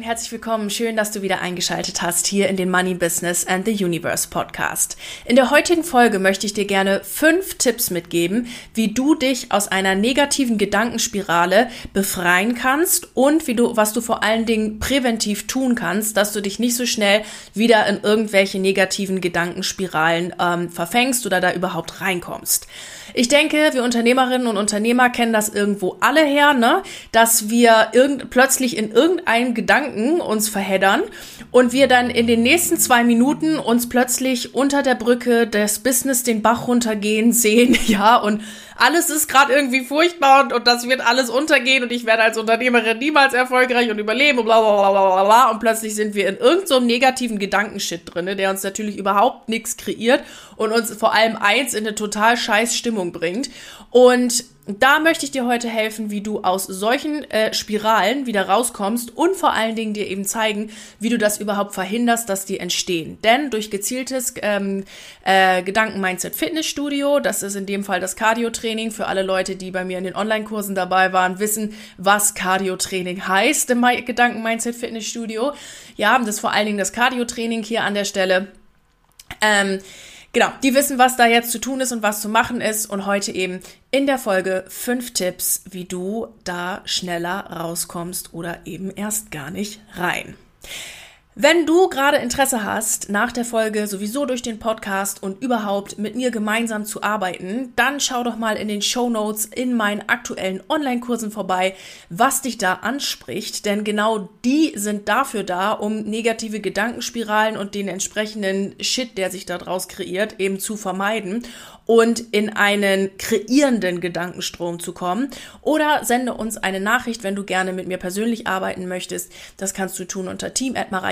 Und herzlich willkommen. Schön, dass du wieder eingeschaltet hast hier in den Money Business and the Universe Podcast. In der heutigen Folge möchte ich dir gerne fünf Tipps mitgeben, wie du dich aus einer negativen Gedankenspirale befreien kannst und wie du, was du vor allen Dingen präventiv tun kannst, dass du dich nicht so schnell wieder in irgendwelche negativen Gedankenspiralen ähm, verfängst oder da überhaupt reinkommst. Ich denke, wir Unternehmerinnen und Unternehmer kennen das irgendwo alle her, ne? Dass wir irgend, plötzlich in irgendeinen Gedanken uns verheddern und wir dann in den nächsten zwei Minuten uns plötzlich unter der Brücke des Business den Bach runtergehen sehen, ja, und alles ist gerade irgendwie furchtbar und, und das wird alles untergehen und ich werde als Unternehmerin niemals erfolgreich und überleben und bla bla bla bla bla. Und plötzlich sind wir in irgendeinem so negativen Gedankenshit drinne, der uns natürlich überhaupt nichts kreiert und uns vor allem eins in eine total scheiß Stimmung bringt. Und da möchte ich dir heute helfen, wie du aus solchen äh, Spiralen wieder rauskommst und vor allen Dingen dir eben zeigen, wie du das überhaupt verhinderst, dass die entstehen. Denn durch gezieltes ähm, äh, Gedanken-Mindset-Fitnessstudio, das ist in dem Fall das Cardio-Training, für alle Leute, die bei mir in den Online-Kursen dabei waren, wissen, was Cardio-Training heißt im Gedanken-Mindset-Fitnessstudio. Ja, das ist vor allen Dingen das Cardio-Training hier an der Stelle. Ähm, Genau, die wissen, was da jetzt zu tun ist und was zu machen ist. Und heute eben in der Folge fünf Tipps, wie du da schneller rauskommst oder eben erst gar nicht rein. Wenn du gerade Interesse hast, nach der Folge sowieso durch den Podcast und überhaupt mit mir gemeinsam zu arbeiten, dann schau doch mal in den Show Notes in meinen aktuellen Online-Kursen vorbei, was dich da anspricht, denn genau die sind dafür da, um negative Gedankenspiralen und den entsprechenden Shit, der sich daraus kreiert, eben zu vermeiden und in einen kreierenden Gedankenstrom zu kommen. Oder sende uns eine Nachricht, wenn du gerne mit mir persönlich arbeiten möchtest. Das kannst du tun unter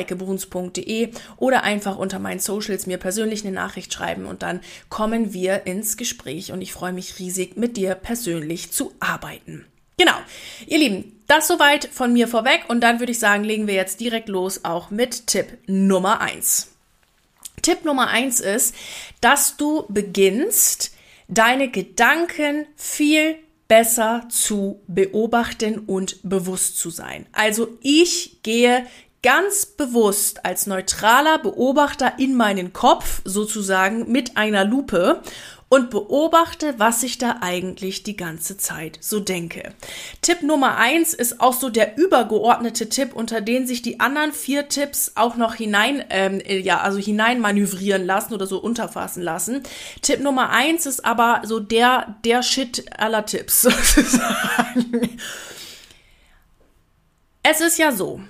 team.mareikebruns.de oder einfach unter meinen Socials mir persönlich eine Nachricht schreiben und dann kommen wir ins Gespräch und ich freue mich riesig, mit dir persönlich zu arbeiten. Genau. Ihr Lieben, das soweit von mir vorweg und dann würde ich sagen, legen wir jetzt direkt los auch mit Tipp Nummer eins. Tipp Nummer eins ist, dass du beginnst, deine Gedanken viel besser zu beobachten und bewusst zu sein. Also ich gehe ganz bewusst als neutraler Beobachter in meinen Kopf sozusagen mit einer Lupe und beobachte, was ich da eigentlich die ganze Zeit so denke. Tipp Nummer eins ist auch so der übergeordnete Tipp, unter den sich die anderen vier Tipps auch noch hinein, ähm, ja, also hinein manövrieren lassen oder so unterfassen lassen. Tipp Nummer eins ist aber so der, der Shit aller Tipps sozusagen. Es ist ja so,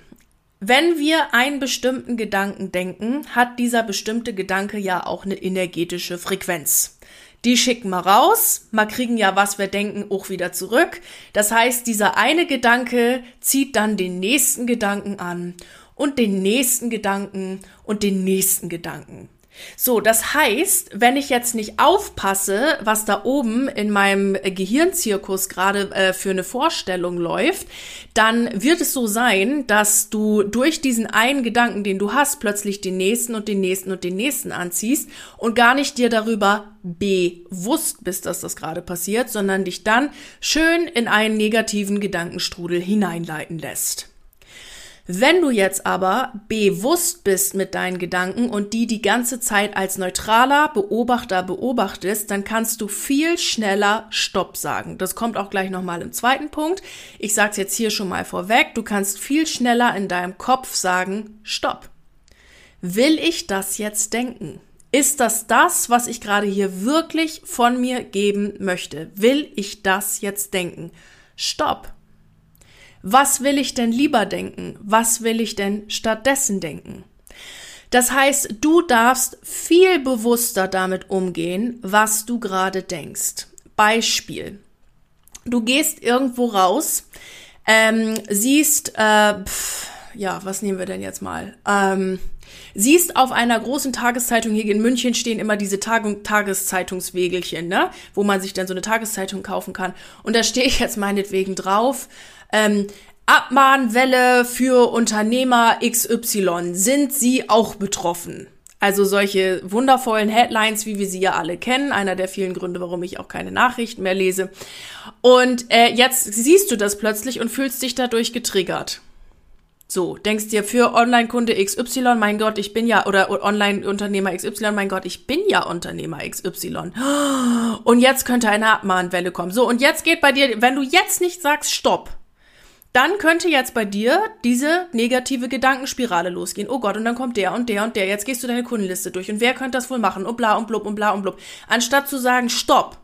wenn wir einen bestimmten Gedanken denken, hat dieser bestimmte Gedanke ja auch eine energetische Frequenz. Die schicken wir raus, mal kriegen ja, was wir denken, auch wieder zurück. Das heißt, dieser eine Gedanke zieht dann den nächsten Gedanken an und den nächsten Gedanken und den nächsten Gedanken. So, das heißt, wenn ich jetzt nicht aufpasse, was da oben in meinem Gehirnzirkus gerade äh, für eine Vorstellung läuft, dann wird es so sein, dass du durch diesen einen Gedanken, den du hast, plötzlich den nächsten und den nächsten und den nächsten anziehst und gar nicht dir darüber bewusst bist, dass das gerade passiert, sondern dich dann schön in einen negativen Gedankenstrudel hineinleiten lässt. Wenn du jetzt aber bewusst bist mit deinen Gedanken und die die ganze Zeit als neutraler Beobachter beobachtest, dann kannst du viel schneller Stopp sagen. Das kommt auch gleich nochmal im zweiten Punkt. Ich sage es jetzt hier schon mal vorweg. Du kannst viel schneller in deinem Kopf sagen, Stopp. Will ich das jetzt denken? Ist das das, was ich gerade hier wirklich von mir geben möchte? Will ich das jetzt denken? Stopp. Was will ich denn lieber denken? Was will ich denn stattdessen denken? Das heißt, du darfst viel bewusster damit umgehen, was du gerade denkst. Beispiel. Du gehst irgendwo raus, ähm, siehst, äh, pff, ja, was nehmen wir denn jetzt mal? Ähm, siehst auf einer großen Tageszeitung, hier in München stehen immer diese Tag Tageszeitungswegelchen, ne? wo man sich dann so eine Tageszeitung kaufen kann. Und da stehe ich jetzt meinetwegen drauf. Ähm, Abmahnwelle für Unternehmer XY. Sind Sie auch betroffen? Also solche wundervollen Headlines, wie wir sie ja alle kennen. Einer der vielen Gründe, warum ich auch keine Nachrichten mehr lese. Und äh, jetzt siehst du das plötzlich und fühlst dich dadurch getriggert. So, denkst dir für Online-Kunde XY, mein Gott, ich bin ja, oder Online-Unternehmer XY, mein Gott, ich bin ja Unternehmer XY. Und jetzt könnte eine Abmahnwelle kommen. So, und jetzt geht bei dir, wenn du jetzt nicht sagst Stopp, dann könnte jetzt bei dir diese negative Gedankenspirale losgehen. Oh Gott, und dann kommt der und der und der. Jetzt gehst du deine Kundenliste durch. Und wer könnte das wohl machen? Und bla und blub und bla und blub. Anstatt zu sagen, stopp.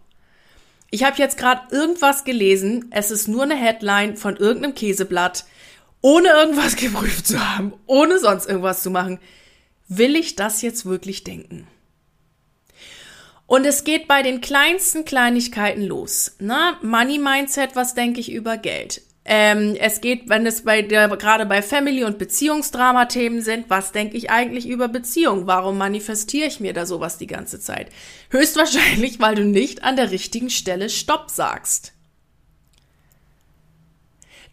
Ich habe jetzt gerade irgendwas gelesen. Es ist nur eine Headline von irgendeinem Käseblatt ohne irgendwas geprüft zu haben, ohne sonst irgendwas zu machen, will ich das jetzt wirklich denken? Und es geht bei den kleinsten Kleinigkeiten los. Na, Money Mindset, was denke ich über Geld? Ähm, es geht, wenn es bei der, gerade bei Family- und Beziehungsdrama-Themen sind, was denke ich eigentlich über Beziehung? Warum manifestiere ich mir da sowas die ganze Zeit? Höchstwahrscheinlich, weil du nicht an der richtigen Stelle Stopp sagst.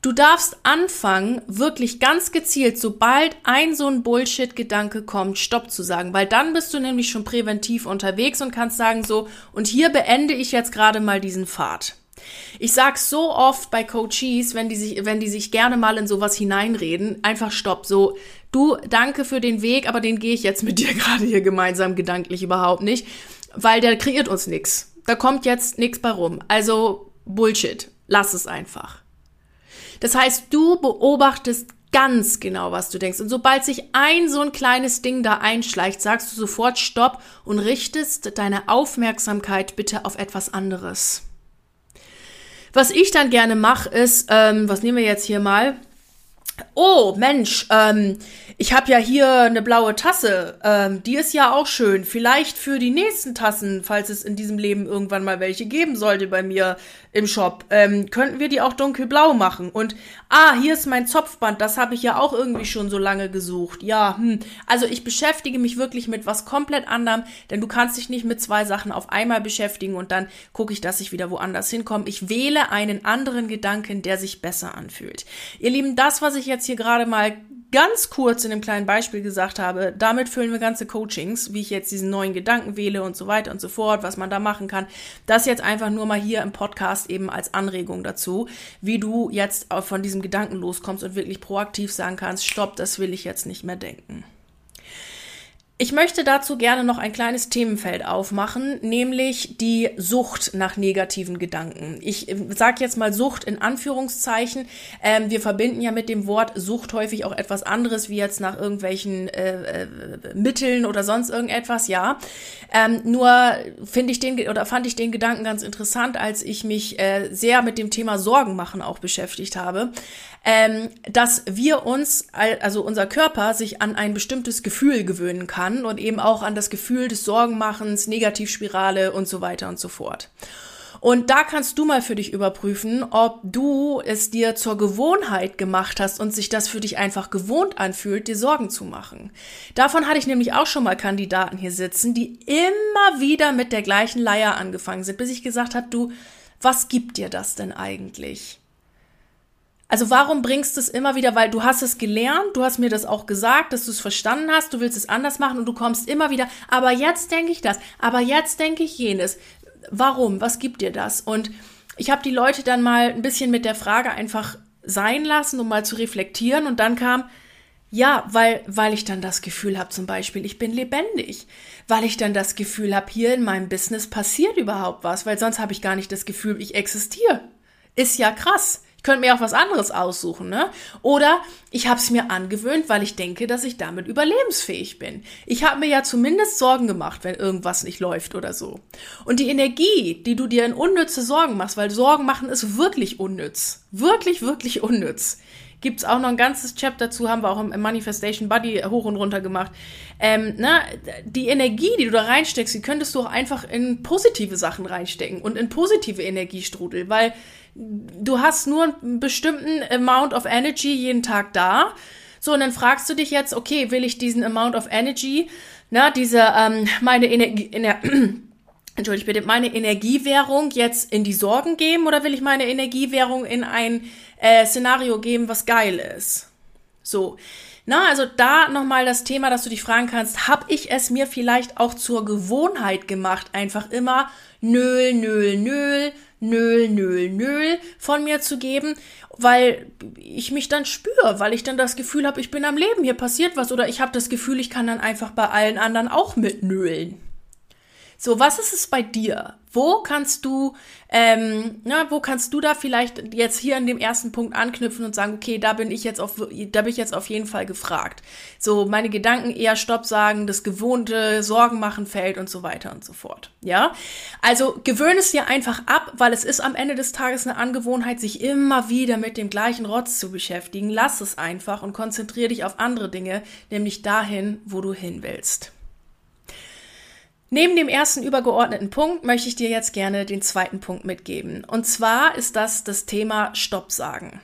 Du darfst anfangen, wirklich ganz gezielt, sobald ein so ein Bullshit-Gedanke kommt, Stopp zu sagen, weil dann bist du nämlich schon präventiv unterwegs und kannst sagen so, und hier beende ich jetzt gerade mal diesen Pfad. Ich sag's so oft bei Coaches, wenn die sich, wenn die sich gerne mal in sowas hineinreden, einfach Stopp, so, du, danke für den Weg, aber den gehe ich jetzt mit dir gerade hier gemeinsam gedanklich überhaupt nicht, weil der kreiert uns nix. Da kommt jetzt nix bei rum. Also Bullshit. Lass es einfach. Das heißt, du beobachtest ganz genau, was du denkst. Und sobald sich ein so ein kleines Ding da einschleicht, sagst du sofort Stopp und richtest deine Aufmerksamkeit bitte auf etwas anderes. Was ich dann gerne mache, ist, ähm, was nehmen wir jetzt hier mal? Oh, Mensch, ähm, ich habe ja hier eine blaue Tasse. Ähm, die ist ja auch schön. Vielleicht für die nächsten Tassen, falls es in diesem Leben irgendwann mal welche geben sollte bei mir im Shop, ähm, könnten wir die auch dunkelblau machen. Und ah, hier ist mein Zopfband. Das habe ich ja auch irgendwie schon so lange gesucht. Ja, hm. Also ich beschäftige mich wirklich mit was komplett anderem, denn du kannst dich nicht mit zwei Sachen auf einmal beschäftigen und dann gucke ich, dass ich wieder woanders hinkomme. Ich wähle einen anderen Gedanken, der sich besser anfühlt. Ihr Lieben, das, was ich jetzt hier gerade mal ganz kurz in einem kleinen Beispiel gesagt habe, damit füllen wir ganze Coachings, wie ich jetzt diesen neuen Gedanken wähle und so weiter und so fort, was man da machen kann. Das jetzt einfach nur mal hier im Podcast eben als Anregung dazu, wie du jetzt von diesem Gedanken loskommst und wirklich proaktiv sagen kannst, stopp, das will ich jetzt nicht mehr denken. Ich möchte dazu gerne noch ein kleines Themenfeld aufmachen, nämlich die Sucht nach negativen Gedanken. Ich äh, sage jetzt mal Sucht in Anführungszeichen. Ähm, wir verbinden ja mit dem Wort Sucht häufig auch etwas anderes, wie jetzt nach irgendwelchen äh, äh, Mitteln oder sonst irgendetwas, ja. Ähm, nur finde ich den oder fand ich den Gedanken ganz interessant, als ich mich äh, sehr mit dem Thema Sorgen machen auch beschäftigt habe ähm, dass wir uns, also unser Körper, sich an ein bestimmtes Gefühl gewöhnen kann und eben auch an das Gefühl des Sorgenmachens, Negativspirale und so weiter und so fort. Und da kannst du mal für dich überprüfen, ob du es dir zur Gewohnheit gemacht hast und sich das für dich einfach gewohnt anfühlt, dir Sorgen zu machen. Davon hatte ich nämlich auch schon mal Kandidaten hier sitzen, die immer wieder mit der gleichen Leier angefangen sind, bis ich gesagt habe, du, was gibt dir das denn eigentlich? Also warum bringst du es immer wieder? Weil du hast es gelernt, du hast mir das auch gesagt, dass du es verstanden hast, du willst es anders machen und du kommst immer wieder, aber jetzt denke ich das, aber jetzt denke ich jenes. Warum? Was gibt dir das? Und ich habe die Leute dann mal ein bisschen mit der Frage einfach sein lassen, um mal zu reflektieren und dann kam, ja, weil, weil ich dann das Gefühl habe, zum Beispiel, ich bin lebendig. Weil ich dann das Gefühl habe, hier in meinem Business passiert überhaupt was, weil sonst habe ich gar nicht das Gefühl, ich existiere. Ist ja krass. Ich könnte mir auch was anderes aussuchen, ne? Oder ich habe es mir angewöhnt, weil ich denke, dass ich damit überlebensfähig bin. Ich habe mir ja zumindest Sorgen gemacht, wenn irgendwas nicht läuft oder so. Und die Energie, die du dir in unnütze Sorgen machst, weil Sorgen machen ist wirklich unnütz, wirklich, wirklich unnütz, Gibt's auch noch ein ganzes Chapter dazu, haben wir auch im Manifestation Buddy hoch und runter gemacht. Ähm, na, die Energie, die du da reinsteckst, die könntest du auch einfach in positive Sachen reinstecken und in positive Energiestrudel, weil du hast nur einen bestimmten Amount of Energy jeden Tag da. So, und dann fragst du dich jetzt, okay, will ich diesen Amount of Energy, na, diese, ähm, meine Energie, Ener Entschuldigt bitte, meine Energiewährung jetzt in die Sorgen geben oder will ich meine Energiewährung in ein äh, Szenario geben, was geil ist? So. Na, also da nochmal das Thema, dass du dich fragen kannst, habe ich es mir vielleicht auch zur Gewohnheit gemacht, einfach immer nöl, nöl, nöl, nöl, nöl, nöl von mir zu geben, weil ich mich dann spüre, weil ich dann das Gefühl habe, ich bin am Leben, hier passiert was oder ich habe das Gefühl, ich kann dann einfach bei allen anderen auch mitnölen. So, was ist es bei dir? Wo kannst du, ähm, na, wo kannst du da vielleicht jetzt hier an dem ersten Punkt anknüpfen und sagen, okay, da bin ich jetzt auf, da bin ich jetzt auf jeden Fall gefragt. So, meine Gedanken eher Stopp sagen, das gewohnte Sorgen machen fällt und so weiter und so fort. Ja? Also, gewöhne es dir einfach ab, weil es ist am Ende des Tages eine Angewohnheit, sich immer wieder mit dem gleichen Rotz zu beschäftigen. Lass es einfach und konzentriere dich auf andere Dinge, nämlich dahin, wo du hin willst. Neben dem ersten übergeordneten Punkt möchte ich dir jetzt gerne den zweiten Punkt mitgeben. Und zwar ist das das Thema Stopp sagen.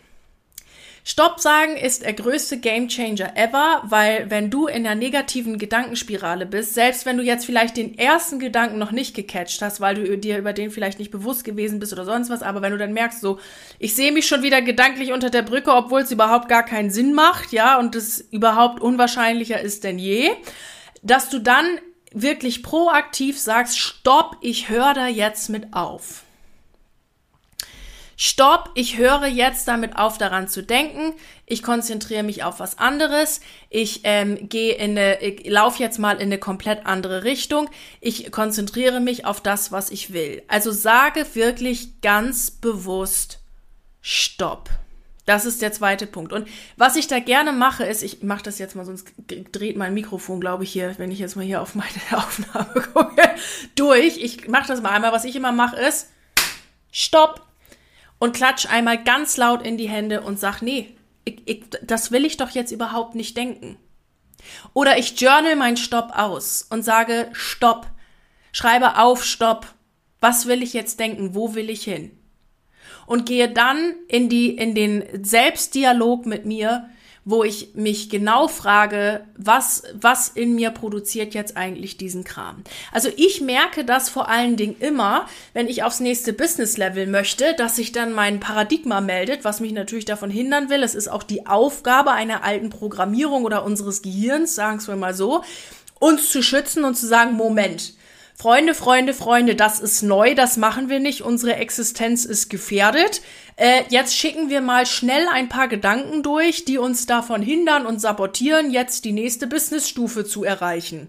Stopp sagen ist der größte Gamechanger ever, weil wenn du in der negativen Gedankenspirale bist, selbst wenn du jetzt vielleicht den ersten Gedanken noch nicht gecatcht hast, weil du dir über den vielleicht nicht bewusst gewesen bist oder sonst was, aber wenn du dann merkst, so, ich sehe mich schon wieder gedanklich unter der Brücke, obwohl es überhaupt gar keinen Sinn macht, ja, und es überhaupt unwahrscheinlicher ist denn je, dass du dann wirklich proaktiv sagst, stopp, ich höre da jetzt mit auf. Stopp, ich höre jetzt damit auf, daran zu denken. Ich konzentriere mich auf was anderes. Ich ähm, gehe in eine, ich laufe jetzt mal in eine komplett andere Richtung. Ich konzentriere mich auf das, was ich will. Also sage wirklich ganz bewusst Stopp. Das ist der zweite Punkt. Und was ich da gerne mache, ist, ich mache das jetzt mal, sonst dreht mein Mikrofon, glaube ich, hier, wenn ich jetzt mal hier auf meine Aufnahme gucke, durch. Ich mache das mal einmal. Was ich immer mache, ist Stopp und klatsch einmal ganz laut in die Hände und sag, nee, ich, ich, das will ich doch jetzt überhaupt nicht denken. Oder ich journal mein Stopp aus und sage Stopp. Schreibe auf Stopp. Was will ich jetzt denken? Wo will ich hin? Und gehe dann in die, in den Selbstdialog mit mir, wo ich mich genau frage, was, was in mir produziert jetzt eigentlich diesen Kram. Also ich merke das vor allen Dingen immer, wenn ich aufs nächste Business-Level möchte, dass sich dann mein Paradigma meldet, was mich natürlich davon hindern will. Es ist auch die Aufgabe einer alten Programmierung oder unseres Gehirns, sagen wir mal so, uns zu schützen und zu sagen, Moment, Freunde, Freunde, Freunde, das ist neu, das machen wir nicht, unsere Existenz ist gefährdet. Äh, jetzt schicken wir mal schnell ein paar Gedanken durch, die uns davon hindern und sabotieren, jetzt die nächste Businessstufe zu erreichen.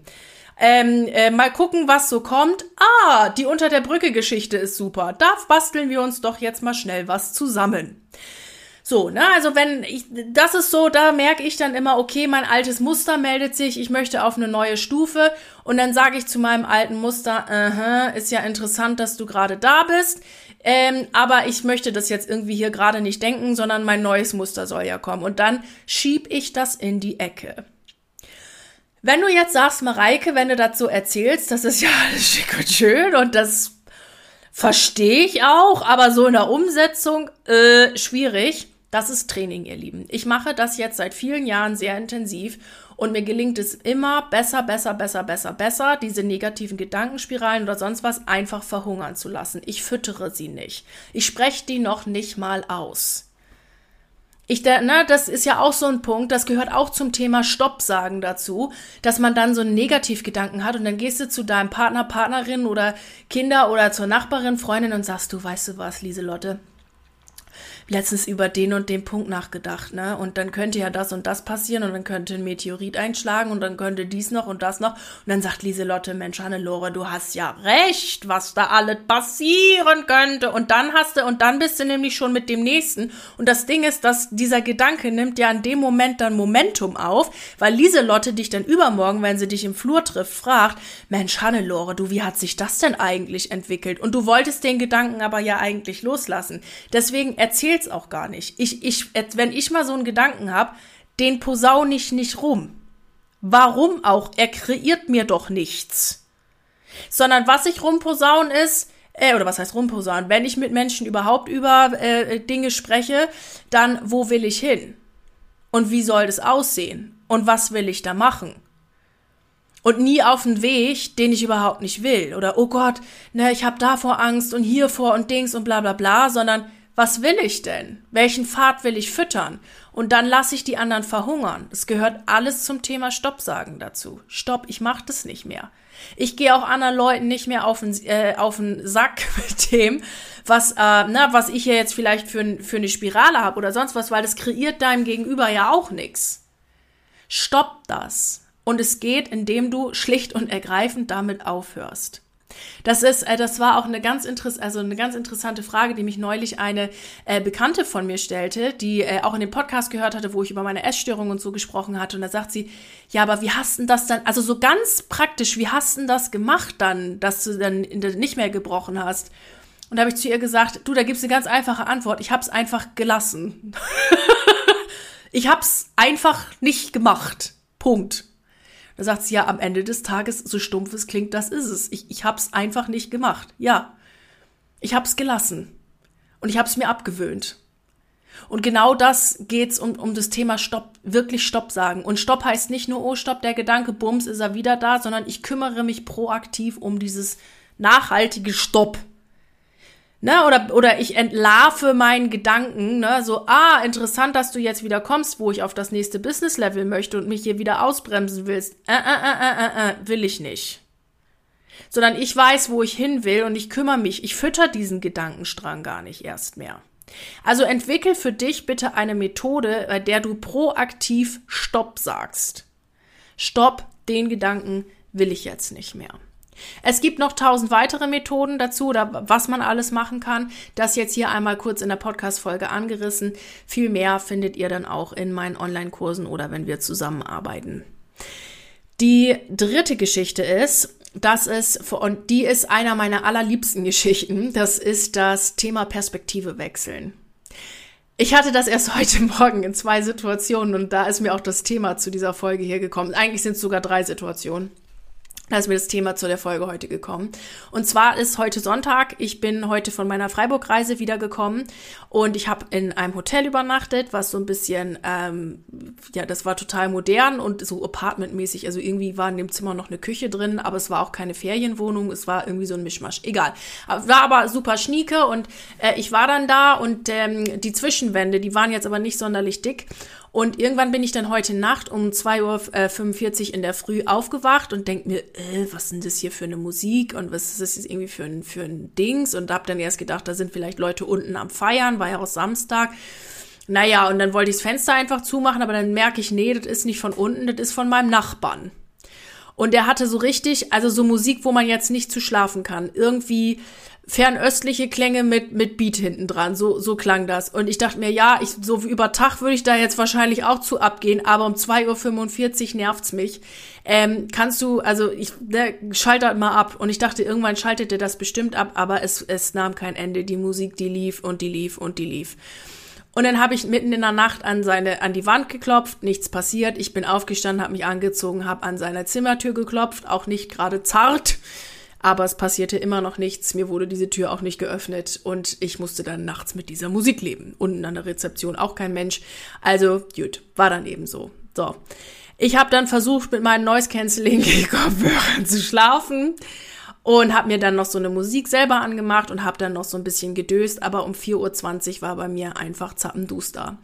Ähm, äh, mal gucken, was so kommt. Ah, die Unter der Brücke Geschichte ist super. Da basteln wir uns doch jetzt mal schnell was zusammen. So, ne, also wenn ich, das ist so, da merke ich dann immer, okay, mein altes Muster meldet sich, ich möchte auf eine neue Stufe und dann sage ich zu meinem alten Muster, uh ist ja interessant, dass du gerade da bist, ähm, aber ich möchte das jetzt irgendwie hier gerade nicht denken, sondern mein neues Muster soll ja kommen und dann schieb ich das in die Ecke. Wenn du jetzt sagst, Mareike, wenn du das so erzählst, das ist ja alles schick und schön und das verstehe ich auch, aber so in der Umsetzung äh, schwierig. Das ist Training, ihr Lieben. Ich mache das jetzt seit vielen Jahren sehr intensiv und mir gelingt es immer besser, besser, besser, besser, besser, diese negativen Gedankenspiralen oder sonst was einfach verhungern zu lassen. Ich füttere sie nicht. Ich spreche die noch nicht mal aus. Ich, ne, das ist ja auch so ein Punkt, das gehört auch zum Thema Stopp sagen dazu, dass man dann so einen Negativgedanken hat und dann gehst du zu deinem Partner, Partnerin oder Kinder oder zur Nachbarin, Freundin und sagst du, weißt du was, Lieselotte, letztens über den und den Punkt nachgedacht, ne? Und dann könnte ja das und das passieren und dann könnte ein Meteorit einschlagen und dann könnte dies noch und das noch. Und dann sagt Lieselotte, Mensch, Hannelore, du hast ja recht, was da alles passieren könnte. Und dann hast du, und dann bist du nämlich schon mit dem nächsten. Und das Ding ist, dass dieser Gedanke nimmt ja in dem Moment dann Momentum auf, weil Lieselotte dich dann übermorgen, wenn sie dich im Flur trifft, fragt, Mensch, Hannelore, du, wie hat sich das denn eigentlich entwickelt? Und du wolltest den Gedanken aber ja eigentlich loslassen. Deswegen erzähl geht's auch gar nicht. Ich, ich, wenn ich mal so einen Gedanken habe, den posaune ich nicht rum. Warum auch? Er kreiert mir doch nichts. Sondern was ich rumposaune ist, äh, oder was heißt rumposaunen? Wenn ich mit Menschen überhaupt über äh, Dinge spreche, dann wo will ich hin? Und wie soll das aussehen? Und was will ich da machen? Und nie auf einen Weg, den ich überhaupt nicht will. Oder, oh Gott, ne, ich habe davor Angst und hiervor und Dings und bla bla bla, sondern was will ich denn? Welchen Pfad will ich füttern? Und dann lasse ich die anderen verhungern. Es gehört alles zum Thema Stopp sagen dazu. Stopp, ich mache das nicht mehr. Ich gehe auch anderen Leuten nicht mehr auf den, äh, auf den Sack mit dem, was, äh, na, was ich hier jetzt vielleicht für, für eine Spirale habe oder sonst was, weil das kreiert deinem Gegenüber ja auch nichts. Stopp das. Und es geht, indem du schlicht und ergreifend damit aufhörst. Das ist, äh, das war auch eine ganz interess also eine ganz interessante Frage, die mich neulich eine äh, Bekannte von mir stellte, die äh, auch in dem Podcast gehört hatte, wo ich über meine Essstörung und so gesprochen hatte. Und da sagt sie, ja, aber wie hast denn das dann, also so ganz praktisch, wie hast denn das gemacht dann, dass du dann nicht mehr gebrochen hast? Und da habe ich zu ihr gesagt, du, da gibt's eine ganz einfache Antwort. Ich habe es einfach gelassen. ich habe es einfach nicht gemacht. Punkt. Da sagt sie ja am Ende des Tages, so stumpf es klingt, das ist es. Ich, ich hab's einfach nicht gemacht. Ja. Ich hab's gelassen. Und ich hab's mir abgewöhnt. Und genau das geht's um, um das Thema Stopp, wirklich Stopp sagen. Und Stopp heißt nicht nur, oh Stopp, der Gedanke, bums, ist er wieder da, sondern ich kümmere mich proaktiv um dieses nachhaltige Stopp. Ne, oder, oder ich entlarve meinen Gedanken, ne, so, ah, interessant, dass du jetzt wieder kommst, wo ich auf das nächste Business-Level möchte und mich hier wieder ausbremsen willst. Äh, äh, äh, äh, äh, äh, will ich nicht. Sondern ich weiß, wo ich hin will und ich kümmere mich, ich fütter diesen Gedankenstrang gar nicht erst mehr. Also entwickel für dich bitte eine Methode, bei der du proaktiv Stopp sagst. Stopp, den Gedanken will ich jetzt nicht mehr. Es gibt noch tausend weitere Methoden dazu oder was man alles machen kann. Das jetzt hier einmal kurz in der Podcast-Folge angerissen. Viel mehr findet ihr dann auch in meinen Online-Kursen oder wenn wir zusammenarbeiten. Die dritte Geschichte ist, das ist, und die ist einer meiner allerliebsten Geschichten, das ist das Thema Perspektive wechseln. Ich hatte das erst heute Morgen in zwei Situationen und da ist mir auch das Thema zu dieser Folge hier gekommen. Eigentlich sind es sogar drei Situationen. Da ist mir das Thema zu der Folge heute gekommen. Und zwar ist heute Sonntag. Ich bin heute von meiner Freiburg-Reise wiedergekommen und ich habe in einem Hotel übernachtet, was so ein bisschen, ähm, ja, das war total modern und so apartmentmäßig. Also irgendwie war in dem Zimmer noch eine Küche drin, aber es war auch keine Ferienwohnung. Es war irgendwie so ein Mischmasch. Egal. War aber super schnieke und äh, ich war dann da und ähm, die Zwischenwände, die waren jetzt aber nicht sonderlich dick. Und irgendwann bin ich dann heute Nacht um 2.45 Uhr in der Früh aufgewacht und denk mir, äh, was denn das hier für eine Musik und was ist das jetzt irgendwie für ein, für ein Dings? Und hab dann erst gedacht, da sind vielleicht Leute unten am Feiern, war ja auch Samstag. Naja, und dann wollte ich das Fenster einfach zumachen, aber dann merke ich, nee, das ist nicht von unten, das ist von meinem Nachbarn. Und der hatte so richtig, also so Musik, wo man jetzt nicht zu schlafen kann. Irgendwie fernöstliche Klänge mit, mit Beat hinten dran. So, so klang das. Und ich dachte mir, ja, ich, so wie über Tag würde ich da jetzt wahrscheinlich auch zu abgehen, aber um 2.45 Uhr nervt's mich. Ähm, kannst du, also ich, der schaltet mal ab. Und ich dachte, irgendwann schaltete das bestimmt ab, aber es, es nahm kein Ende. Die Musik, die lief und die lief und die lief. Und dann habe ich mitten in der Nacht an seine an die Wand geklopft, nichts passiert. Ich bin aufgestanden, habe mich angezogen, habe an seiner Zimmertür geklopft, auch nicht gerade zart aber es passierte immer noch nichts. Mir wurde diese Tür auch nicht geöffnet und ich musste dann nachts mit dieser Musik leben. Unten an der Rezeption auch kein Mensch. Also, gut, war dann eben so. So. Ich habe dann versucht, mit meinen Noise Cancelling Kopfhörern zu schlafen und habe mir dann noch so eine Musik selber angemacht und habe dann noch so ein bisschen gedöst, aber um 4.20 Uhr war bei mir einfach zappenduster.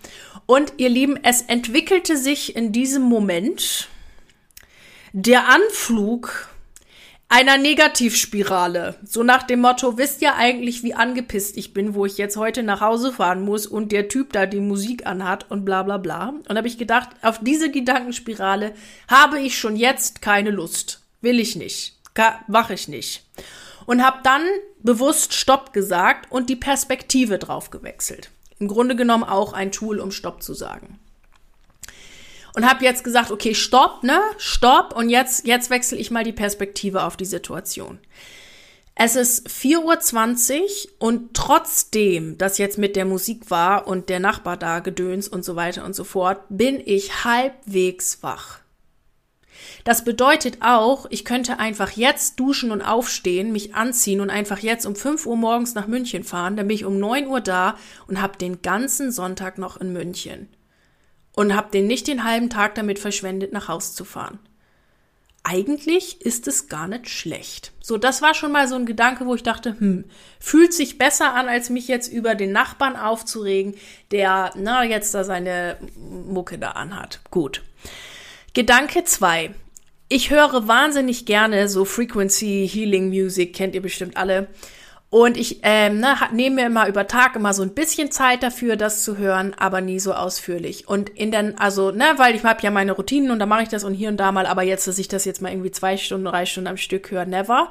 Und ihr Lieben, es entwickelte sich in diesem Moment der Anflug einer Negativspirale. So nach dem Motto, wisst ihr eigentlich, wie angepisst ich bin, wo ich jetzt heute nach Hause fahren muss und der Typ da die Musik anhat und bla bla bla. Und habe ich gedacht, auf diese Gedankenspirale habe ich schon jetzt keine Lust. Will ich nicht. Mache ich nicht. Und habe dann bewusst Stopp gesagt und die Perspektive drauf gewechselt. Im Grunde genommen auch ein Tool, um Stopp zu sagen und habe jetzt gesagt, okay, stopp, ne? Stopp und jetzt jetzt wechsle ich mal die Perspektive auf die Situation. Es ist 4.20 Uhr und trotzdem, dass jetzt mit der Musik war und der Nachbar da gedöns und so weiter und so fort, bin ich halbwegs wach. Das bedeutet auch, ich könnte einfach jetzt duschen und aufstehen, mich anziehen und einfach jetzt um 5 Uhr morgens nach München fahren, dann bin ich um 9 Uhr da und habe den ganzen Sonntag noch in München. Und habe den nicht den halben Tag damit verschwendet, nach Haus zu fahren eigentlich ist es gar nicht schlecht. So, das war schon mal so ein Gedanke, wo ich dachte, hm, fühlt sich besser an, als mich jetzt über den Nachbarn aufzuregen, der, na, jetzt da seine Mucke da anhat. Gut. Gedanke zwei: Ich höre wahnsinnig gerne so Frequency Healing Music, kennt ihr bestimmt alle. Und ich ähm, ne, nehme mir immer über Tag immer so ein bisschen Zeit dafür, das zu hören, aber nie so ausführlich. Und in den, also, ne, weil ich habe ja meine Routinen und da mache ich das und hier und da mal, aber jetzt, dass ich das jetzt mal irgendwie zwei Stunden, drei Stunden am Stück höre, never.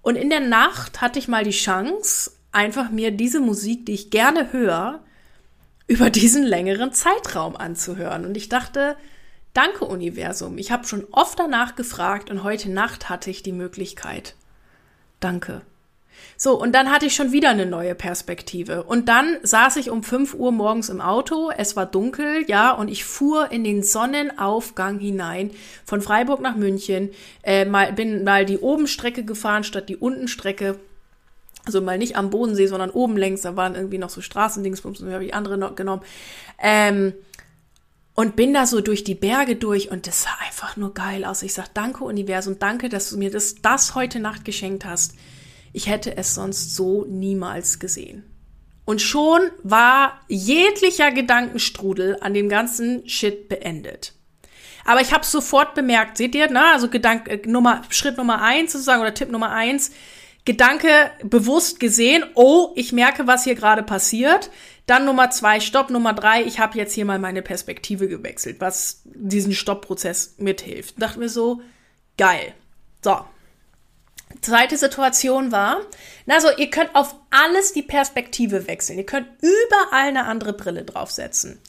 Und in der Nacht hatte ich mal die Chance, einfach mir diese Musik, die ich gerne höre, über diesen längeren Zeitraum anzuhören. Und ich dachte, danke Universum. Ich habe schon oft danach gefragt und heute Nacht hatte ich die Möglichkeit. Danke. So, und dann hatte ich schon wieder eine neue Perspektive. Und dann saß ich um 5 Uhr morgens im Auto, es war dunkel, ja, und ich fuhr in den Sonnenaufgang hinein von Freiburg nach München, äh, mal, bin mal die Obenstrecke gefahren statt die Untenstrecke. Also mal nicht am Bodensee, sondern oben längs, da waren irgendwie noch so Straßendingsbums und habe ich andere noch genommen. Ähm, und bin da so durch die Berge durch und das sah einfach nur geil aus. Ich sag danke Universum, danke, dass du mir das, das heute Nacht geschenkt hast. Ich hätte es sonst so niemals gesehen. Und schon war jeglicher Gedankenstrudel an dem ganzen Shit beendet. Aber ich habe sofort bemerkt, seht ihr, na, also Gedanke äh, Nummer Schritt Nummer eins sozusagen oder Tipp Nummer eins, Gedanke bewusst gesehen, oh, ich merke, was hier gerade passiert. Dann Nummer zwei, Stopp. Nummer drei, ich habe jetzt hier mal meine Perspektive gewechselt, was diesen Stoppprozess mithilft. Dachte mir so, geil. So, Zweite Situation war, also ihr könnt auf alles die Perspektive wechseln. Ihr könnt überall eine andere Brille draufsetzen.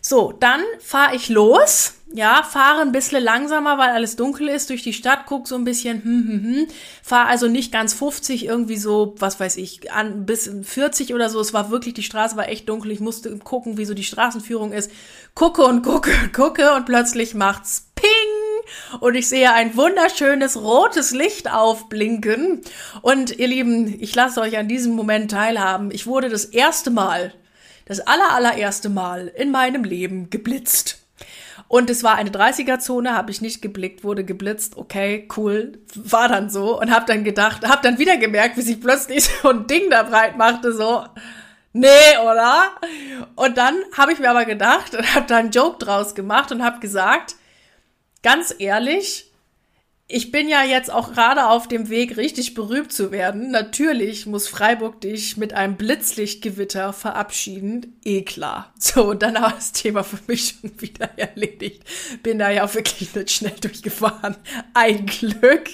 So, dann fahre ich los. Ja, fahre ein bisschen langsamer, weil alles dunkel ist, durch die Stadt, guck so ein bisschen, hm, hm, hm. Fahre also nicht ganz 50, irgendwie so, was weiß ich, an bis 40 oder so. Es war wirklich, die Straße war echt dunkel. Ich musste gucken, wie so die Straßenführung ist. Gucke und gucke, gucke und plötzlich macht's! Und ich sehe ein wunderschönes rotes Licht aufblinken. Und ihr Lieben, ich lasse euch an diesem Moment teilhaben. Ich wurde das erste Mal, das aller, allererste Mal in meinem Leben geblitzt. Und es war eine 30er-Zone, habe ich nicht geblickt, wurde geblitzt. Okay, cool, war dann so. Und habe dann gedacht, habe dann wieder gemerkt, wie sich plötzlich so ein Ding da breit machte, so, nee, oder? Und dann habe ich mir aber gedacht und habe da einen Joke draus gemacht und habe gesagt, ganz ehrlich, ich bin ja jetzt auch gerade auf dem Weg, richtig berühmt zu werden. Natürlich muss Freiburg dich mit einem Blitzlichtgewitter verabschieden. Eh klar. So, und dann war das Thema für mich schon wieder erledigt. Bin da ja wirklich nicht schnell durchgefahren. Ein Glück.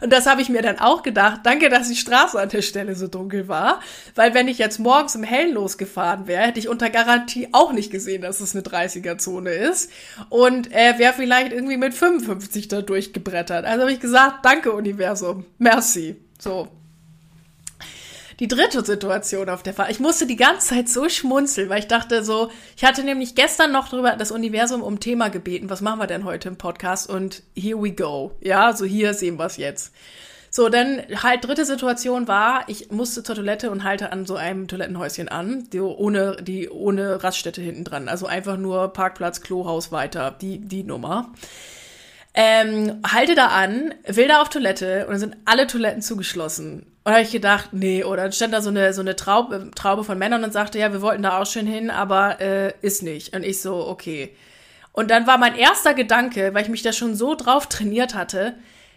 Und das habe ich mir dann auch gedacht. Danke, dass die Straße an der Stelle so dunkel war. Weil wenn ich jetzt morgens im Hellen losgefahren wäre, hätte ich unter Garantie auch nicht gesehen, dass es eine 30er-Zone ist. Und äh, wäre vielleicht irgendwie mit 55 da durchgebrettert. Also habe ich gesagt, danke Universum, merci. So. Die dritte Situation auf der Fahrt. Ich musste die ganze Zeit so schmunzeln, weil ich dachte so, ich hatte nämlich gestern noch drüber das Universum um Thema gebeten. Was machen wir denn heute im Podcast? Und here we go. Ja, so hier sehen wir es jetzt. So, dann halt dritte Situation war, ich musste zur Toilette und halte an so einem Toilettenhäuschen an, die ohne, die ohne Raststätte hinten dran. Also einfach nur Parkplatz, Klohaus weiter, die, die Nummer. Ähm, halte da an, will da auf Toilette und dann sind alle Toiletten zugeschlossen. Und habe ich gedacht, nee, oder dann stand da so eine, so eine Traube, Traube von Männern und sagte, ja, wir wollten da auch schön hin, aber äh, ist nicht. Und ich so, okay. Und dann war mein erster Gedanke, weil ich mich da schon so drauf trainiert hatte,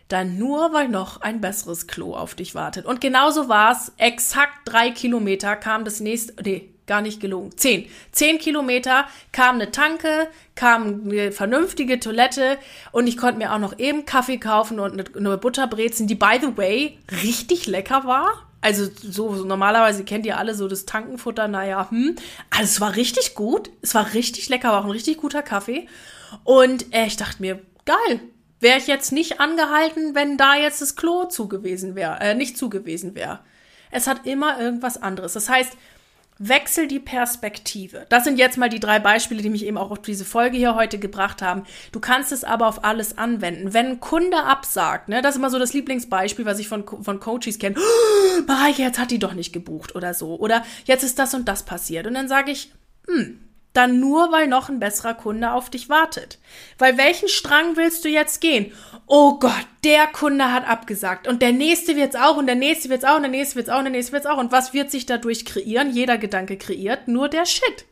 dann nur, weil noch ein besseres Klo auf dich wartet. Und genauso war's. Exakt drei Kilometer kam das nächste, nee, gar nicht gelungen. Zehn. Zehn Kilometer kam eine Tanke, kam eine vernünftige Toilette und ich konnte mir auch noch eben Kaffee kaufen und eine, eine Butterbrezen, die by the way richtig lecker war. Also so, so normalerweise kennt ihr alle so das Tankenfutter, naja, hm. Also es war richtig gut. Es war richtig lecker, war auch ein richtig guter Kaffee. Und äh, ich dachte mir, geil, wäre ich jetzt nicht angehalten, wenn da jetzt das Klo zugewiesen wäre, äh, nicht zugewiesen wäre. Es hat immer irgendwas anderes. Das heißt, Wechsel die Perspektive. Das sind jetzt mal die drei Beispiele, die mich eben auch auf diese Folge hier heute gebracht haben. Du kannst es aber auf alles anwenden. Wenn ein Kunde absagt, ne, das ist immer so das Lieblingsbeispiel, was ich von, von Coaches kenne. Oh, jetzt hat die doch nicht gebucht oder so. Oder jetzt ist das und das passiert. Und dann sage ich, hm, dann nur, weil noch ein besserer Kunde auf dich wartet. Weil welchen Strang willst du jetzt gehen? Oh Gott, der Kunde hat abgesagt und der nächste wird's auch und der nächste wird's auch und der nächste wird's auch und der nächste wird's auch. Und was wird sich dadurch kreieren? Jeder Gedanke kreiert nur der Shit.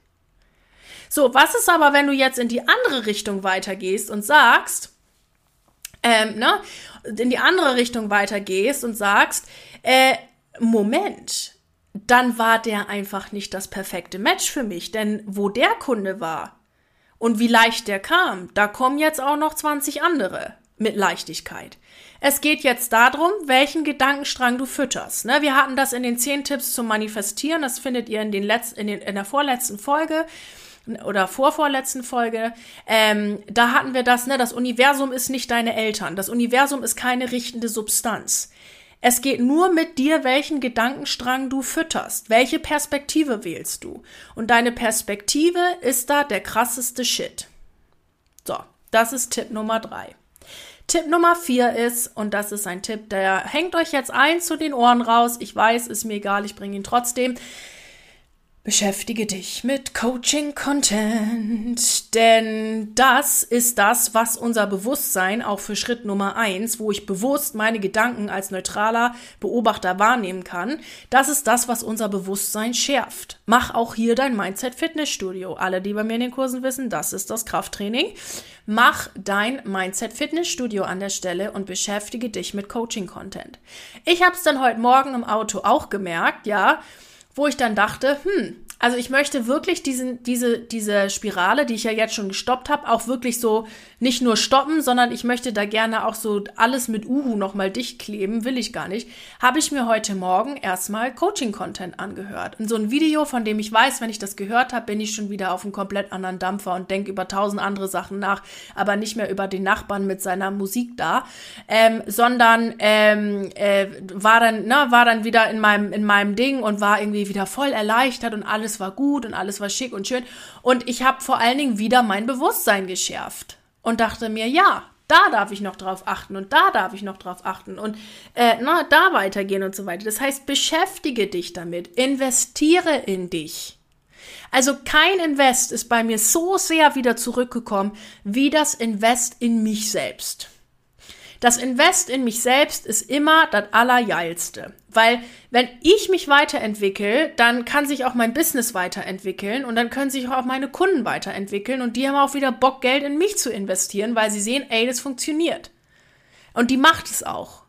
So, was ist aber, wenn du jetzt in die andere Richtung weitergehst und sagst, ähm, ne, in die andere Richtung weitergehst und sagst, äh, Moment, dann war der einfach nicht das perfekte Match für mich. Denn wo der Kunde war und wie leicht der kam, da kommen jetzt auch noch 20 andere mit Leichtigkeit. Es geht jetzt darum, welchen Gedankenstrang du fütterst. Ne, wir hatten das in den 10 Tipps zum Manifestieren. Das findet ihr in, den Letz in, den, in der vorletzten Folge oder vorvorletzten Folge, ähm, da hatten wir das, ne, das Universum ist nicht deine Eltern, das Universum ist keine richtende Substanz. Es geht nur mit dir, welchen Gedankenstrang du fütterst. Welche Perspektive wählst du? Und deine Perspektive ist da der krasseste Shit. So, das ist Tipp Nummer drei. Tipp Nummer vier ist, und das ist ein Tipp, der hängt euch jetzt ein zu den Ohren raus. Ich weiß, ist mir egal, ich bringe ihn trotzdem. Beschäftige dich mit Coaching-Content, denn das ist das, was unser Bewusstsein auch für Schritt Nummer eins, wo ich bewusst meine Gedanken als neutraler Beobachter wahrnehmen kann, das ist das, was unser Bewusstsein schärft. Mach auch hier dein Mindset Fitnessstudio. Alle, die bei mir in den Kursen wissen, das ist das Krafttraining. Mach dein Mindset Fitnessstudio an der Stelle und beschäftige dich mit Coaching-Content. Ich habe es dann heute Morgen im Auto auch gemerkt, ja, wo ich dann dachte, hm, also ich möchte wirklich diesen, diese, diese Spirale, die ich ja jetzt schon gestoppt habe, auch wirklich so nicht nur stoppen, sondern ich möchte da gerne auch so alles mit Uhu nochmal dicht kleben, will ich gar nicht. Habe ich mir heute Morgen erstmal Coaching-Content angehört. Und so ein Video, von dem ich weiß, wenn ich das gehört habe, bin ich schon wieder auf einem komplett anderen Dampfer und denke über tausend andere Sachen nach, aber nicht mehr über den Nachbarn mit seiner Musik da, ähm, sondern ähm, äh, war dann, ne, war dann wieder in meinem, in meinem Ding und war irgendwie wieder voll erleichtert und alles war gut und alles war schick und schön. Und ich habe vor allen Dingen wieder mein Bewusstsein geschärft und dachte mir, ja, da darf ich noch drauf achten und da darf ich noch drauf achten und äh, na, da weitergehen und so weiter. Das heißt, beschäftige dich damit, investiere in dich. Also kein Invest ist bei mir so sehr wieder zurückgekommen wie das Invest in mich selbst. Das Invest in mich selbst ist immer das Allergeilste. Weil wenn ich mich weiterentwickle, dann kann sich auch mein Business weiterentwickeln und dann können sich auch meine Kunden weiterentwickeln und die haben auch wieder Bock, Geld in mich zu investieren, weil sie sehen, ey, das funktioniert. Und die macht es auch.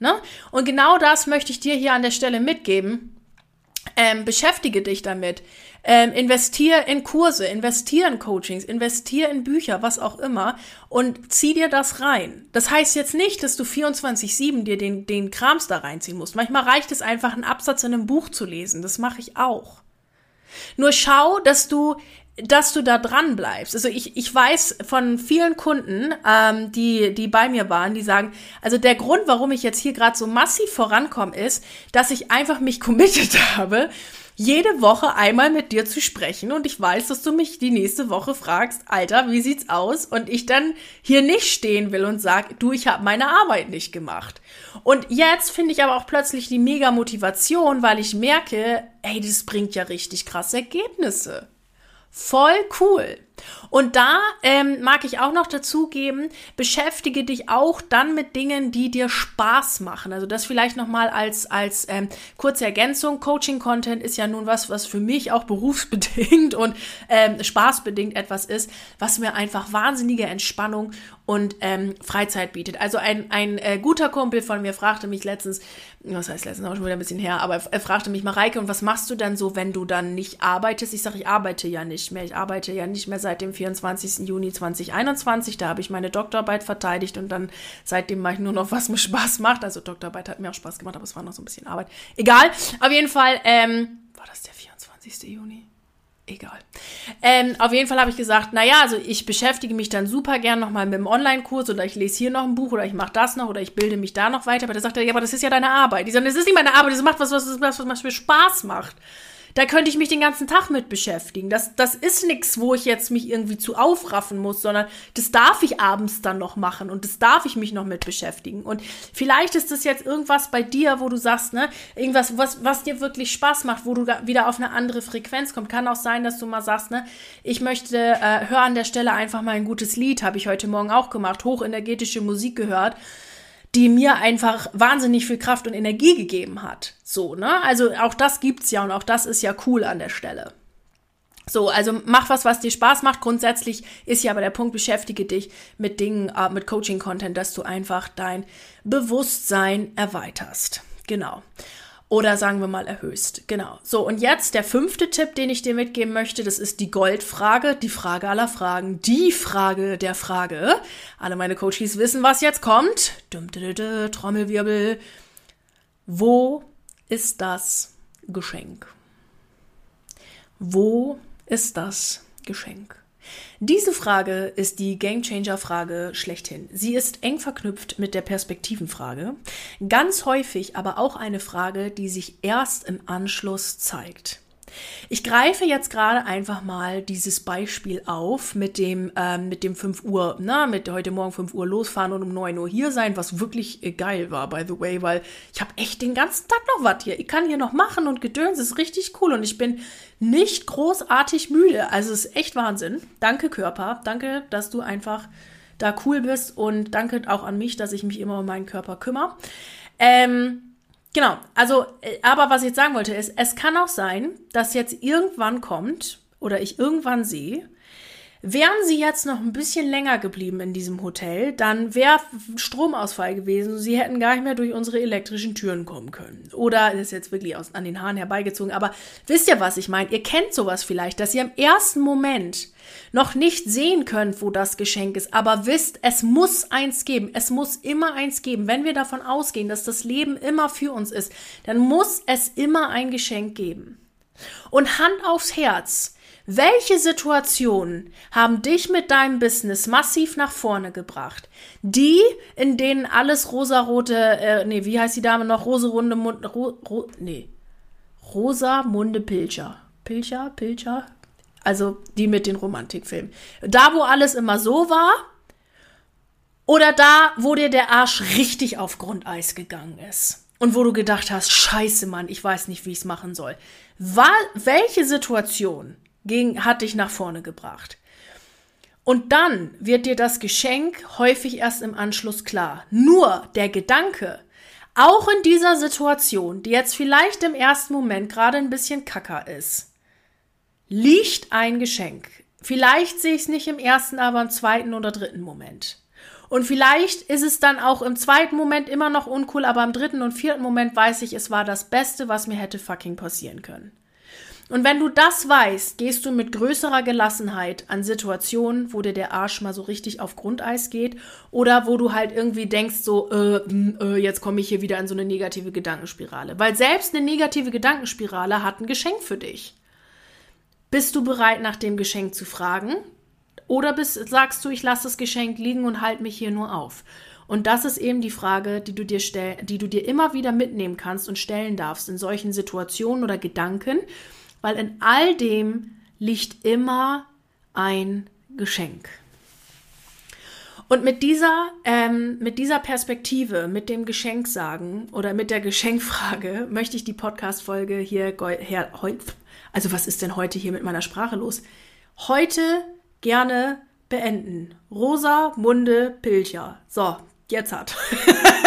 Ne? Und genau das möchte ich dir hier an der Stelle mitgeben. Ähm, beschäftige dich damit. Ähm, investier in Kurse, investier in Coachings, investier in Bücher, was auch immer und zieh dir das rein. Das heißt jetzt nicht, dass du 24-7 dir den, den Krams da reinziehen musst. Manchmal reicht es einfach, einen Absatz in einem Buch zu lesen. Das mache ich auch. Nur schau, dass du dass du da dran bleibst. Also ich, ich weiß von vielen Kunden, ähm, die, die bei mir waren, die sagen, also der Grund, warum ich jetzt hier gerade so massiv vorankomme, ist, dass ich einfach mich committed habe, jede Woche einmal mit dir zu sprechen und ich weiß, dass du mich die nächste Woche fragst, Alter, wie sieht's aus? Und ich dann hier nicht stehen will und sag, du, ich habe meine Arbeit nicht gemacht. Und jetzt finde ich aber auch plötzlich die mega Motivation, weil ich merke, ey, das bringt ja richtig krasse Ergebnisse. Voll cool. Und da ähm, mag ich auch noch dazugeben, beschäftige dich auch dann mit Dingen, die dir Spaß machen. Also das vielleicht nochmal als, als ähm, kurze Ergänzung. Coaching-Content ist ja nun was, was für mich auch berufsbedingt und ähm, spaßbedingt etwas ist, was mir einfach wahnsinnige Entspannung und ähm, Freizeit bietet. Also ein, ein äh, guter Kumpel von mir fragte mich letztens, was heißt letztens auch schon wieder ein bisschen her, aber er fragte mich, Mareike, und was machst du dann so, wenn du dann nicht arbeitest? Ich sage, ich arbeite ja nicht mehr. Ich arbeite ja nicht mehr seit dem 24. Juni 2021. Da habe ich meine Doktorarbeit verteidigt und dann seitdem mache ich nur noch, was mir Spaß macht. Also Doktorarbeit hat mir auch Spaß gemacht, aber es war noch so ein bisschen Arbeit. Egal. Auf jeden Fall, ähm, war das der 24. Juni? egal. Ähm, auf jeden Fall habe ich gesagt, naja, also ich beschäftige mich dann super gern nochmal mit dem Online-Kurs oder ich lese hier noch ein Buch oder ich mache das noch oder ich bilde mich da noch weiter. Aber der sagt er, ja, aber das ist ja deine Arbeit. Ich sage, das ist nicht meine Arbeit, das macht was, was, was, was mir Spaß macht. Da könnte ich mich den ganzen Tag mit beschäftigen. Das, das ist nichts, wo ich jetzt mich irgendwie zu aufraffen muss, sondern das darf ich abends dann noch machen und das darf ich mich noch mit beschäftigen. Und vielleicht ist das jetzt irgendwas bei dir, wo du sagst, ne, irgendwas, was, was dir wirklich Spaß macht, wo du wieder auf eine andere Frequenz kommst. Kann auch sein, dass du mal sagst, ne, ich möchte, äh, hör an der Stelle einfach mal ein gutes Lied, habe ich heute Morgen auch gemacht, hochenergetische Musik gehört die mir einfach wahnsinnig viel Kraft und Energie gegeben hat. So, ne? Also auch das gibt's ja und auch das ist ja cool an der Stelle. So, also mach was, was dir Spaß macht. Grundsätzlich ist ja aber der Punkt, beschäftige dich mit Dingen, äh, mit Coaching-Content, dass du einfach dein Bewusstsein erweiterst. Genau. Oder sagen wir mal erhöhst. Genau. So, und jetzt der fünfte Tipp, den ich dir mitgeben möchte, das ist die Goldfrage, die Frage aller Fragen, die Frage der Frage. Alle meine Coaches wissen, was jetzt kommt. Dum, dum, dum, Trommelwirbel. Wo ist das Geschenk? Wo ist das Geschenk? Diese Frage ist die Gamechanger-Frage schlechthin. Sie ist eng verknüpft mit der Perspektivenfrage, ganz häufig aber auch eine Frage, die sich erst im Anschluss zeigt. Ich greife jetzt gerade einfach mal dieses Beispiel auf mit dem, ähm, mit dem 5 Uhr, na, mit heute Morgen 5 Uhr losfahren und um 9 Uhr hier sein, was wirklich äh, geil war, by the way, weil ich habe echt den ganzen Tag noch was hier. Ich kann hier noch machen und gedöns, ist richtig cool und ich bin nicht großartig müde. Also es ist echt Wahnsinn. Danke, Körper. Danke, dass du einfach da cool bist und danke auch an mich, dass ich mich immer um meinen Körper kümmere. Ähm, Genau, also, äh, aber was ich jetzt sagen wollte ist, es kann auch sein, dass jetzt irgendwann kommt oder ich irgendwann sehe, Wären sie jetzt noch ein bisschen länger geblieben in diesem Hotel, dann wäre Stromausfall gewesen. Sie hätten gar nicht mehr durch unsere elektrischen Türen kommen können. Oder ist jetzt wirklich aus, an den Haaren herbeigezogen. Aber wisst ihr, was ich meine? Ihr kennt sowas vielleicht, dass ihr im ersten Moment noch nicht sehen könnt, wo das Geschenk ist, aber wisst, es muss eins geben. Es muss immer eins geben. Wenn wir davon ausgehen, dass das Leben immer für uns ist, dann muss es immer ein Geschenk geben. Und Hand aufs Herz. Welche Situationen haben dich mit deinem Business massiv nach vorne gebracht? Die, in denen alles rosarote, äh, nee, wie heißt die Dame noch? Roserunde Mund, ro, ro, nee. Rosa Munde Pilcher. Pilcher, Pilcher? Also die mit den Romantikfilmen. Da, wo alles immer so war, oder da, wo dir der Arsch richtig auf Grundeis gegangen ist. Und wo du gedacht hast, scheiße, Mann, ich weiß nicht, wie ich es machen soll. War, welche Situation ging, hat dich nach vorne gebracht. Und dann wird dir das Geschenk häufig erst im Anschluss klar. Nur der Gedanke, auch in dieser Situation, die jetzt vielleicht im ersten Moment gerade ein bisschen kacker ist, liegt ein Geschenk. Vielleicht sehe ich es nicht im ersten, aber im zweiten oder dritten Moment. Und vielleicht ist es dann auch im zweiten Moment immer noch uncool, aber im dritten und vierten Moment weiß ich, es war das Beste, was mir hätte fucking passieren können. Und wenn du das weißt, gehst du mit größerer Gelassenheit an Situationen, wo dir der Arsch mal so richtig auf Grundeis geht oder wo du halt irgendwie denkst, so, äh, hm, äh, jetzt komme ich hier wieder in so eine negative Gedankenspirale. Weil selbst eine negative Gedankenspirale hat ein Geschenk für dich. Bist du bereit, nach dem Geschenk zu fragen? Oder bist, sagst du, ich lasse das Geschenk liegen und halte mich hier nur auf? Und das ist eben die Frage, die du dir stell, die du dir immer wieder mitnehmen kannst und stellen darfst in solchen Situationen oder Gedanken, weil in all dem liegt immer ein Geschenk. Und mit dieser, ähm, mit dieser Perspektive, mit dem Geschenksagen oder mit der Geschenkfrage möchte ich die Podcast-Folge hier, her, also was ist denn heute hier mit meiner Sprache los? Heute gerne beenden. Rosa Munde Pilcher. So, jetzt hat.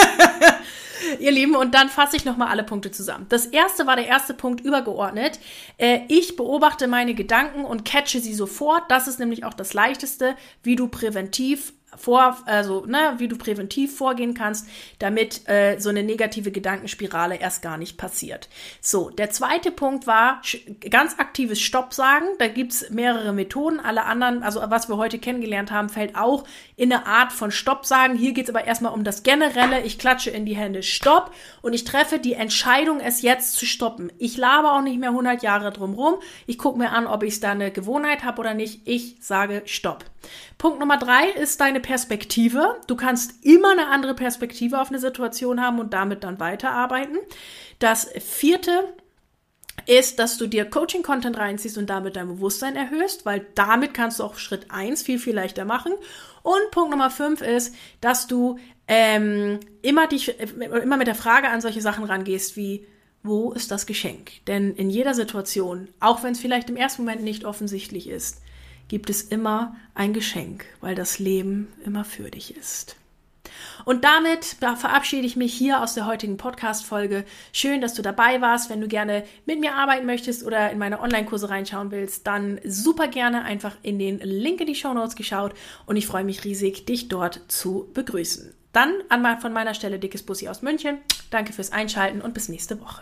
Ihr Lieben, und dann fasse ich nochmal alle Punkte zusammen. Das erste war der erste Punkt übergeordnet. Äh, ich beobachte meine Gedanken und catche sie sofort. Das ist nämlich auch das leichteste, wie du präventiv vor, also ne, wie du präventiv vorgehen kannst, damit äh, so eine negative Gedankenspirale erst gar nicht passiert. So, der zweite Punkt war ganz aktives Stopp sagen. Da gibt's mehrere Methoden. Alle anderen, also was wir heute kennengelernt haben, fällt auch in eine Art von Stopp sagen. Hier geht's aber erstmal um das Generelle. Ich klatsche in die Hände Stopp und ich treffe die Entscheidung, es jetzt zu stoppen. Ich labe auch nicht mehr 100 Jahre drumrum. Ich gucke mir an, ob ich da eine Gewohnheit habe oder nicht. Ich sage Stopp. Punkt Nummer drei ist deine Perspektive. Du kannst immer eine andere Perspektive auf eine Situation haben und damit dann weiterarbeiten. Das vierte ist, dass du dir Coaching-Content reinziehst und damit dein Bewusstsein erhöhst, weil damit kannst du auch Schritt eins viel, viel leichter machen. Und Punkt Nummer fünf ist, dass du ähm, immer, dich, immer mit der Frage an solche Sachen rangehst wie, wo ist das Geschenk? Denn in jeder Situation, auch wenn es vielleicht im ersten Moment nicht offensichtlich ist, gibt es immer ein Geschenk, weil das Leben immer für dich ist. Und damit verabschiede ich mich hier aus der heutigen Podcast-Folge. Schön, dass du dabei warst. Wenn du gerne mit mir arbeiten möchtest oder in meine Online-Kurse reinschauen willst, dann super gerne einfach in den Link in die Show Notes geschaut und ich freue mich riesig, dich dort zu begrüßen. Dann an, von meiner Stelle dickes Bussi aus München. Danke fürs Einschalten und bis nächste Woche.